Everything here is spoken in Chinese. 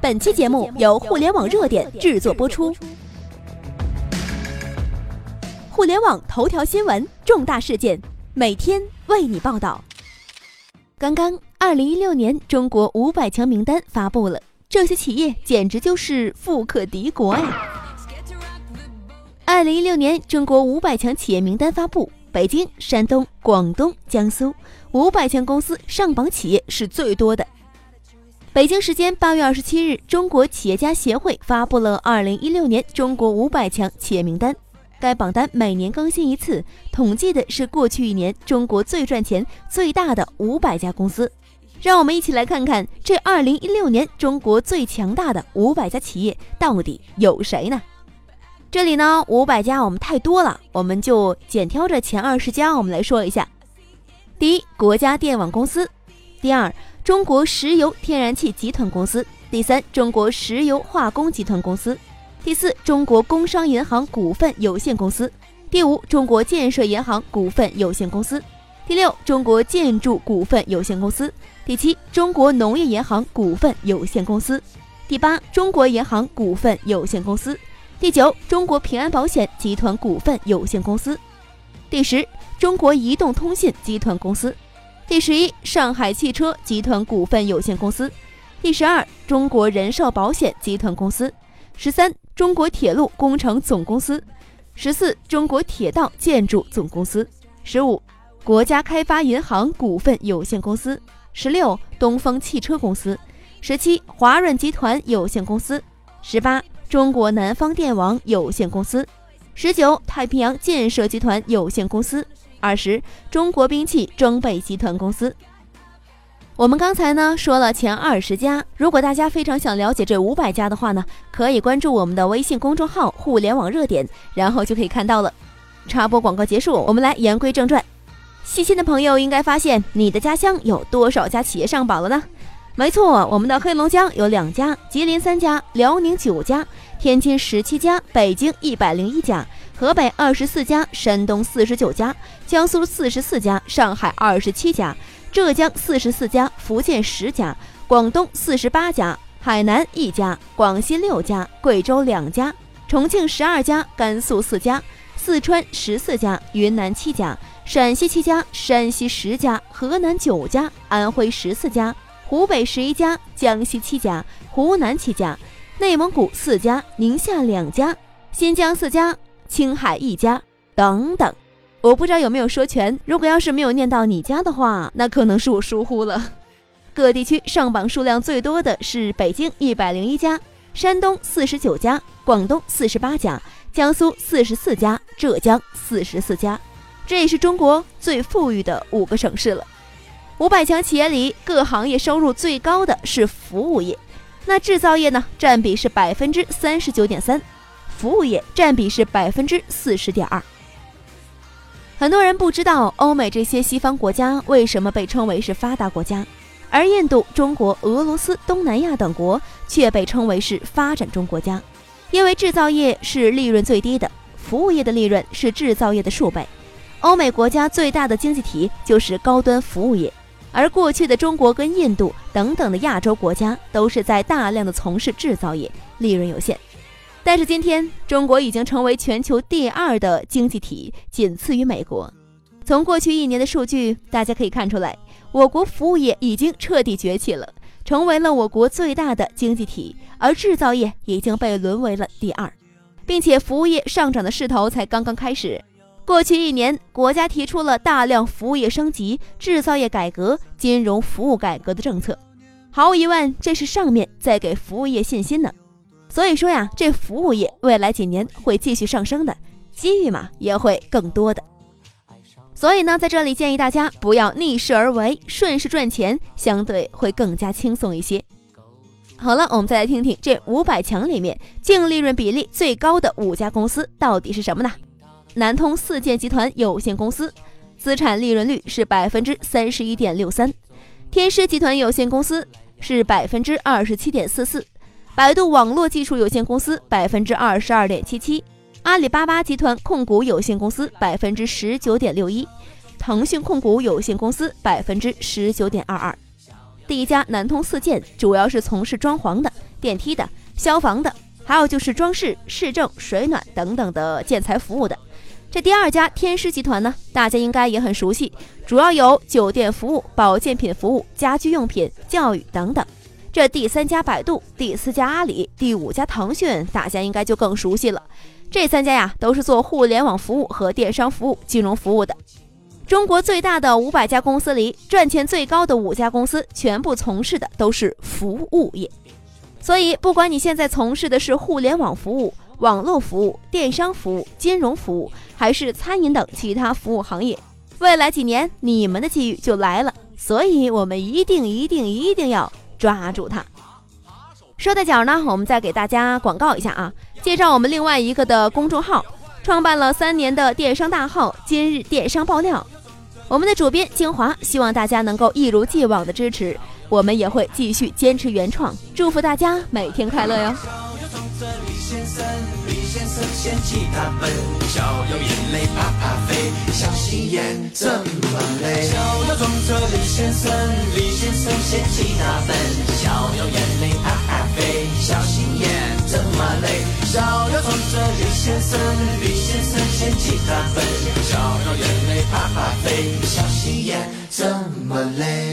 本期节目由互联网热点制作播出。互联网头条新闻，重大事件，每天为你报道。刚刚，二零一六年中国五百强名单发布了，这些企业简直就是富可敌国呀！二零一六年中国五百强企业名单发布，北京、山东、广东、江苏五百强公司上榜企业是最多的。北京时间八月二十七日，中国企业家协会发布了二零一六年中国五百强企业名单。该榜单每年更新一次，统计的是过去一年中国最赚钱、最大的五百家公司。让我们一起来看看这二零一六年中国最强大的五百家企业到底有谁呢？这里呢，五百家我们太多了，我们就简挑着前二十家我们来说一下。第一，国家电网公司；第二，中国石油天然气集团公司；第三，中国石油化工集团公司。第四，中国工商银行股份有限公司；第五，中国建设银行股份有限公司；第六，中国建筑股份有限公司；第七，中国农业银行股份有限公司；第八，中国银行股份有限公司；第九，中国平安保险集团股份有限公司；第十，中国移动通信集团公司；第十一，上海汽车集团股份有限公司；第十二，中国人寿保险集团公司；十三。中国铁路工程总公司，十四；中国铁道建筑总公司，十五；国家开发银行股份有限公司，十六；东风汽车公司，十七；华润集团有限公司，十八；中国南方电网有限公司，十九；太平洋建设集团有限公司，二十；中国兵器装备集团公司。我们刚才呢说了前二十家，如果大家非常想了解这五百家的话呢，可以关注我们的微信公众号“互联网热点”，然后就可以看到了。插播广告结束，我们来言归正传。细心的朋友应该发现，你的家乡有多少家企业上榜了呢？没错，我们的黑龙江有两家，吉林三家，辽宁九家，天津十七家，北京一百零一家，河北二十四家，山东四十九家，江苏四十四家，上海二十七家。浙江四十四家，福建十家，广东四十八家，海南一家，广西六家，贵州两家，重庆十二家，甘肃四家，四川十四家，云南七家，陕西七家，山西十家，河南九家，安徽十四家，湖北十一家，江西七家，湖南七家，内蒙古四家，宁夏两家，新疆四家，青海一家，等等。我不知道有没有说全，如果要是没有念到你家的话，那可能是我疏忽了。各地区上榜数量最多的是北京一百零一家，山东四十九家，广东四十八家，江苏四十四家，浙江四十四家，这也是中国最富裕的五个省市了。五百强企业里，各行业收入最高的是服务业，那制造业呢，占比是百分之三十九点三，服务业占比是百分之四十点二。很多人不知道，欧美这些西方国家为什么被称为是发达国家，而印度、中国、俄罗斯、东南亚等国却被称为是发展中国家。因为制造业是利润最低的，服务业的利润是制造业的数倍。欧美国家最大的经济体就是高端服务业，而过去的中国跟印度等等的亚洲国家都是在大量的从事制造业，利润有限。但是今天，中国已经成为全球第二的经济体，仅次于美国。从过去一年的数据，大家可以看出来，我国服务业已经彻底崛起了，成为了我国最大的经济体，而制造业已经被沦为了第二，并且服务业上涨的势头才刚刚开始。过去一年，国家提出了大量服务业升级、制造业改革、金融服务改革的政策，毫无疑问，这是上面在给服务业信心呢。所以说呀，这服务业未来几年会继续上升的，机遇嘛也会更多的。所以呢，在这里建议大家不要逆势而为，顺势赚钱，相对会更加轻松一些。好了，我们再来听听这五百强里面净利润比例最高的五家公司到底是什么呢？南通四建集团有限公司，资产利润率是百分之三十一点六三；天狮集团有限公司是百分之二十七点四四。百度网络技术有限公司百分之二十二点七七，阿里巴巴集团控股有限公司百分之十九点六一，腾讯控股有限公司百分之十九点二二。第一家南通四建主要是从事装潢的，电梯的、消防的，还有就是装饰、市政、水暖等等的建材服务的。这第二家天狮集团呢，大家应该也很熟悉，主要有酒店服务、保健品服务、家居用品、教育等等。这第三家百度，第四家阿里，第五家腾讯，大家应该就更熟悉了。这三家呀，都是做互联网服务和电商服务、金融服务的。中国最大的五百家公司里，赚钱最高的五家公司，全部从事的都是服务业。所以，不管你现在从事的是互联网服务、网络服务、电商服务、金融服务，还是餐饮等其他服务行业，未来几年你们的机遇就来了。所以，我们一定、一定、一定要抓住他。说到脚呢，我们再给大家广告一下啊，介绍我们另外一个的公众号，创办了三年的电商大号“今日电商爆料”。我们的主编精华，希望大家能够一如既往的支持，我们也会继续坚持原创，祝福大家每天快乐哟。先生掀起他本，小妖眼泪啪啪飞，小心眼这么累。小妖装着李先生，李先生掀起他本，小妖眼泪啪啪飞，小心眼这么累。小妖装着李先生，李先生掀起他本，小妖眼泪啪啪飞，小心眼这么累。